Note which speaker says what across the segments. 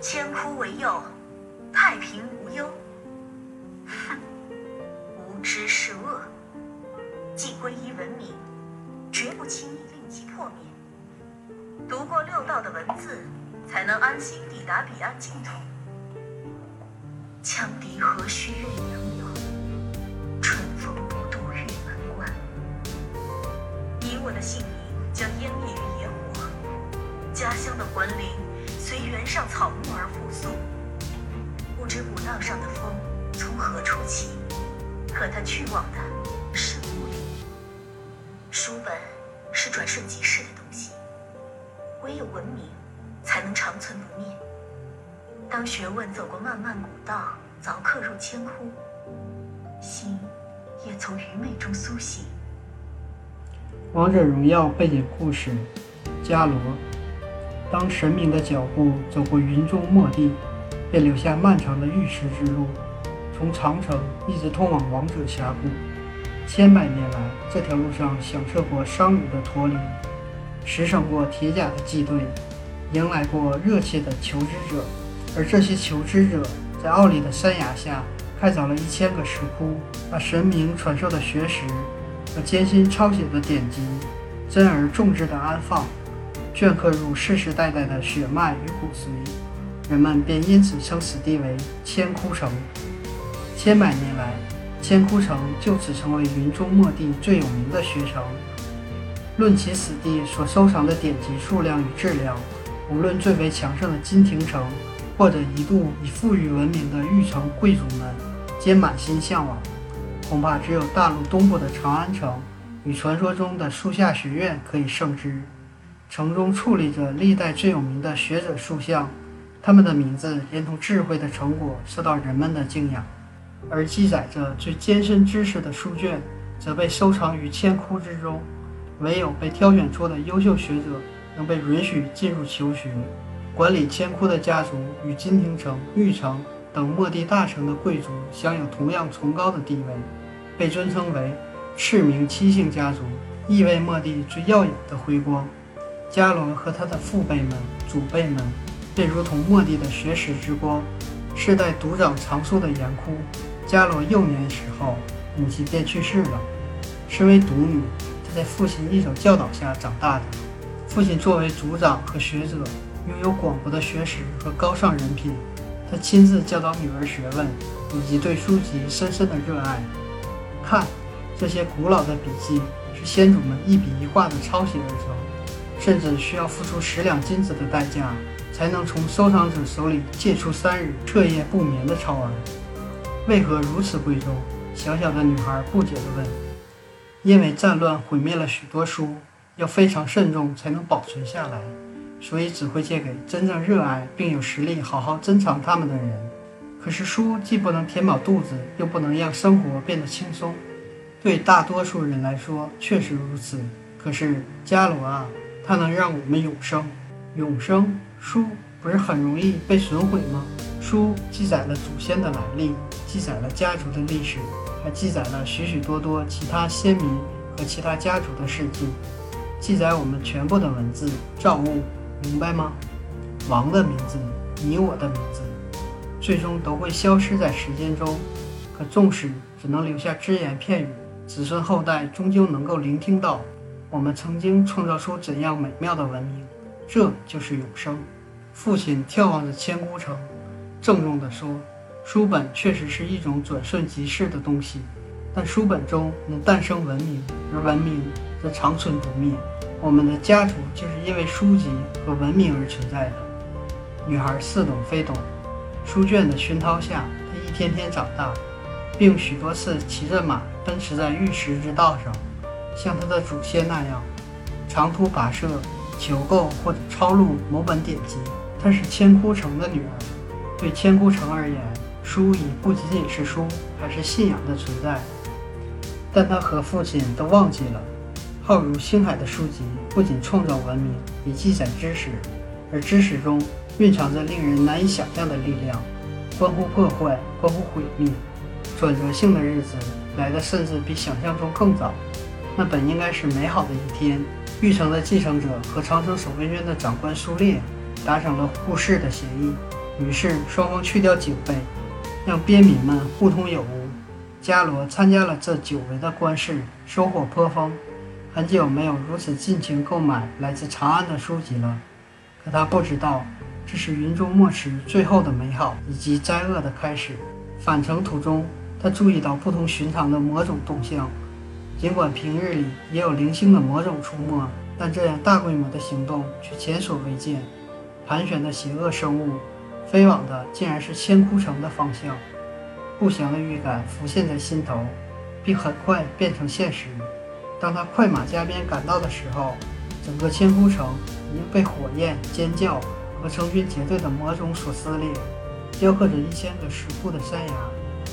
Speaker 1: 千枯为右，太平无忧。哼，无知是恶。既皈依文明，绝不轻易令其破灭。读过六道的文字，才能安心抵达彼岸净土。羌笛何须怨杨柳，春风不度玉门关。以我的姓名将湮灭于野火，家乡的魂灵原上草木而复苏。不知古道上的风从何处起，可它去往的是故里。书本是转瞬即逝的东西，唯有文明才能长存不灭。当学问走过漫漫古道，凿刻入千窟，心也从愚昧中苏醒。
Speaker 2: 王者荣耀背景故事：伽罗。当神明的脚步走过云中末地，便留下漫长的玉石之路，从长城一直通往王者峡谷。千百年来，这条路上响彻过商旅的驼铃，驰骋过铁甲的骑队，迎来过热切的求知者。而这些求知者，在奥里的山崖下开凿了一千个石窟，把神明传授的学识和艰辛抄写的典籍，珍而重之地安放，镌刻入世世代代的血脉与骨髓。人们便因此称此地为千窟城。千百年来，千窟城就此成为云中墨地最有名的学城。论起此地所收藏的典籍数量与质量，无论最为强盛的金庭城，或者一度以富裕闻名的玉城贵族们，皆满心向往。恐怕只有大陆东部的长安城与传说中的树下学院可以胜之。城中矗立着历代最有名的学者塑像，他们的名字连同智慧的成果受到人们的敬仰。而记载着最艰深知识的书卷，则被收藏于千窟之中。唯有被挑选出的优秀学者，能被允许进入求学。管理千窟的家族与金庭城、玉城等末地大城的贵族享有同样崇高的地位，被尊称为赤名七姓家族，意味末地最耀眼的辉光。伽罗和他的父辈们、祖辈们，便如同末地的学识之光，世代独掌长寿的严窟。伽罗幼年时候，母亲便去世了。身为独女，她在父亲一手教导下长大的。父亲作为族长和学者，拥有广博的学识和高尚人品。他亲自教导女儿学问，以及对书籍深深的热爱。看，这些古老的笔记是先祖们一笔一画的抄写而成，甚至需要付出十两金子的代价，才能从收藏者手里借出三日彻夜不眠的抄文。为何如此贵重？小小的女孩不解地问。因为战乱毁灭了许多书，要非常慎重才能保存下来，所以只会借给真正热爱并有实力好好珍藏它们的人。可是书既不能填饱肚子，又不能让生活变得轻松。对大多数人来说确实如此。可是伽罗啊，它能让我们永生。永生书不是很容易被损毁吗？书记载了祖先的来历。记载了家族的历史，还记载了许许多多其他先民和其他家族的事迹，记载我们全部的文字造物，明白吗？王的名字，你我的名字，最终都会消失在时间中。可纵使只能留下只言片语，子孙后代终究能够聆听到我们曾经创造出怎样美妙的文明。这就是永生。父亲眺望着千古城，郑重地说。书本确实是一种转瞬即逝的东西，但书本中能诞生文明，而文明则长存不灭。我们的家族就是因为书籍和文明而存在的。女孩似懂非懂，书卷的熏陶下，她一天天长大，并许多次骑着马奔驰在玉石之道上，像他的祖先那样长途跋涉，求购或者抄录某本典籍。她是千枯城的女儿，对千枯城而言。书已不仅仅是书，还是信仰的存在。但她和父亲都忘记了，浩如星海的书籍不仅创造文明，也记载知识，而知识中蕴藏着令人难以想象的力量，关乎破坏，关乎毁灭。转折性的日子来的甚至比想象中更早。那本应该是美好的一天，玉城的继承者和长城守卫军的长官苏烈，达成了互市的协议。于是双方去掉警备，让边民们互通有无。伽罗参加了这久违的官事，收获颇丰。很久没有如此尽情购买来自长安的书籍了。可他不知道，这是云中墨池最后的美好以及灾厄的开始。返程途中，他注意到不同寻常的魔种动向。尽管平日里也有零星的魔种出没，但这样大规模的行动却前所未见。盘旋的邪恶生物，飞往的竟然是千枯城的方向。不祥的预感浮现在心头，并很快变成现实。当他快马加鞭赶到的时候，整个千枯城已经被火焰、尖叫和成群结队的魔种所撕裂。雕刻着一千个石窟的山崖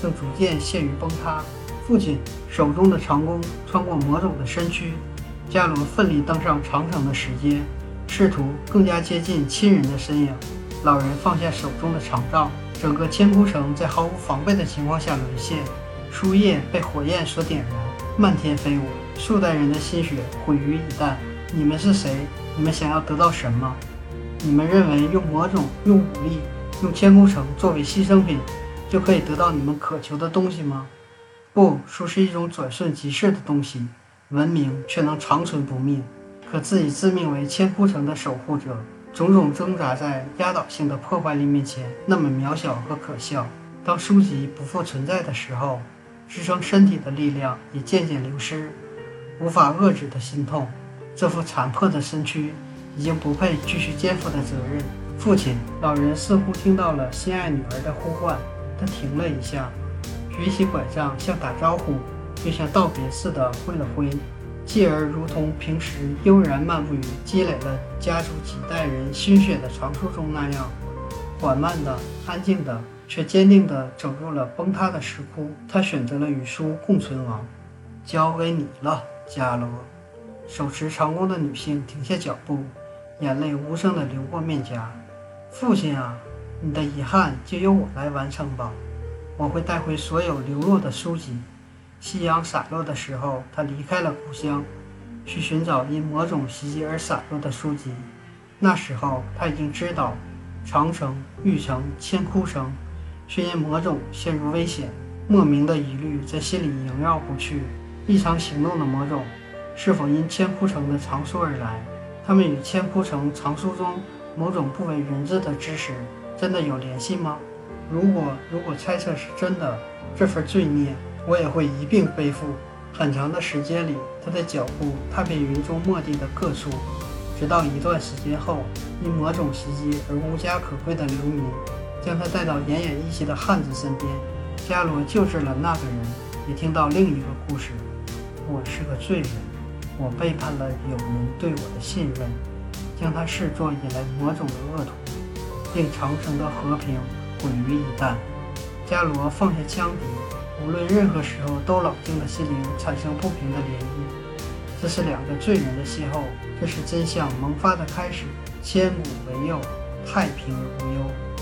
Speaker 2: 正逐渐陷于崩塌。父亲手中的长弓穿过魔种的身躯，伽罗奋力登上长城的石阶，试图更加接近亲人的身影。老人放下手中的长杖。整个千枯城在毫无防备的情况下沦陷，树叶被火焰所点燃，漫天飞舞，数代人的心血毁于一旦。你们是谁？你们想要得到什么？你们认为用魔种、用武力、用千枯城作为牺牲品，就可以得到你们渴求的东西吗？不，书是一种转瞬即逝的东西，文明却能长存不灭。可自以自命为千枯城的守护者。种种挣扎在压倒性的破坏力面前，那么渺小和可笑。当书籍不复存在的时候，支撑身体的力量也渐渐流失，无法遏制的心痛。这副残破的身躯已经不配继续肩负的责任。父亲，老人似乎听到了心爱女儿的呼唤，他停了一下，举起拐杖，像打招呼，又像道别似的挥了挥。继而，如同平时悠然漫步于积累了家族几代人心血的长树中那样，缓慢的、安静的，却坚定地走入了崩塌的石窟。他选择了与书共存亡。交给你了，伽罗。手持长弓的女性停下脚步，眼泪无声地流过面颊。父亲啊，你的遗憾就由我来完成吧。我会带回所有流落的书籍。夕阳洒落的时候，他离开了故乡，去寻找因魔种袭击而散落的书籍。那时候，他已经知道，长城、玉城、千枯城，却因魔种陷入危险。莫名的疑虑在心里萦绕不去。异常行动的魔种，是否因千枯城的藏书而来？他们与千枯城藏书中某种不为人知的知识，真的有联系吗？如果如果猜测是真的，这份罪孽。我也会一并背负。很长的时间里，他的脚步踏遍云中墨地的各处，直到一段时间后，因魔种袭击而无家可归的流民将他带到奄奄一息的汉子身边。伽罗救治了那个人，也听到另一个故事：我是个罪人，我背叛了友人对我的信任，将他视作引来魔种的恶徒，令长城的和平毁于一旦。伽罗放下枪笛。无论任何时候，都冷静的心灵产生不平的涟漪。这是两个罪人的邂逅，这是真相萌发的开始。千古为佑，太平无忧。